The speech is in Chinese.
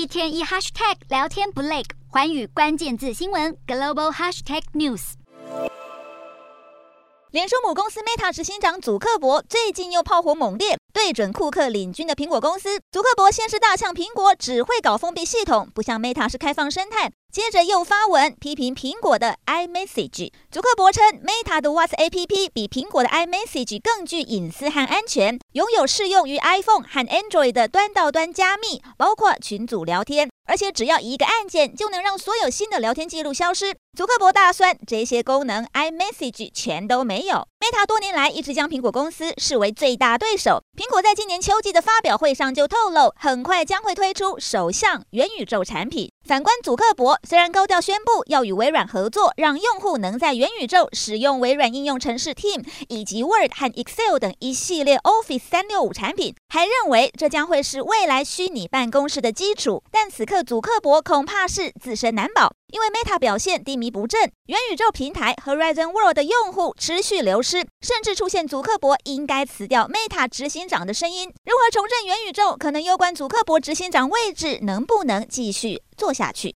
一天一 hashtag 聊天不累，环宇关键字新闻 global hashtag news。脸书母公司 Meta 执行长祖克伯最近又炮火猛烈，对准库克领军的苹果公司。祖克伯先是大呛苹果只会搞封闭系统，不像 Meta 是开放生态。接着又发文批评苹果的 iMessage。祖克伯称，Meta 的 WhatsApp 比苹果的 iMessage 更具隐私和安全，拥有适用于 iPhone 和 Android 的端到端加密，包括群组聊天，而且只要一个按键就能让所有新的聊天记录消失。祖克伯大酸，这些功能 iMessage 全都没有。Meta 多年来一直将苹果公司视为最大对手。苹果在今年秋季的发表会上就透露，很快将会推出首项元宇宙产品。反观祖克伯，虽然高调宣布要与微软合作，让用户能在元宇宙使用微软应用程式 Team 以及 Word 和 Excel 等一系列 Office 三六五产品，还认为这将会是未来虚拟办公室的基础。但此刻祖克伯恐怕是自身难保，因为 Meta 表现低迷不振，元宇宙平台 Horizon World 的用户持续流失，甚至出现祖克伯应该辞掉 Meta 执行长的声音。如何重振元宇宙，可能攸关祖克伯执行长位置能不能继续做下去。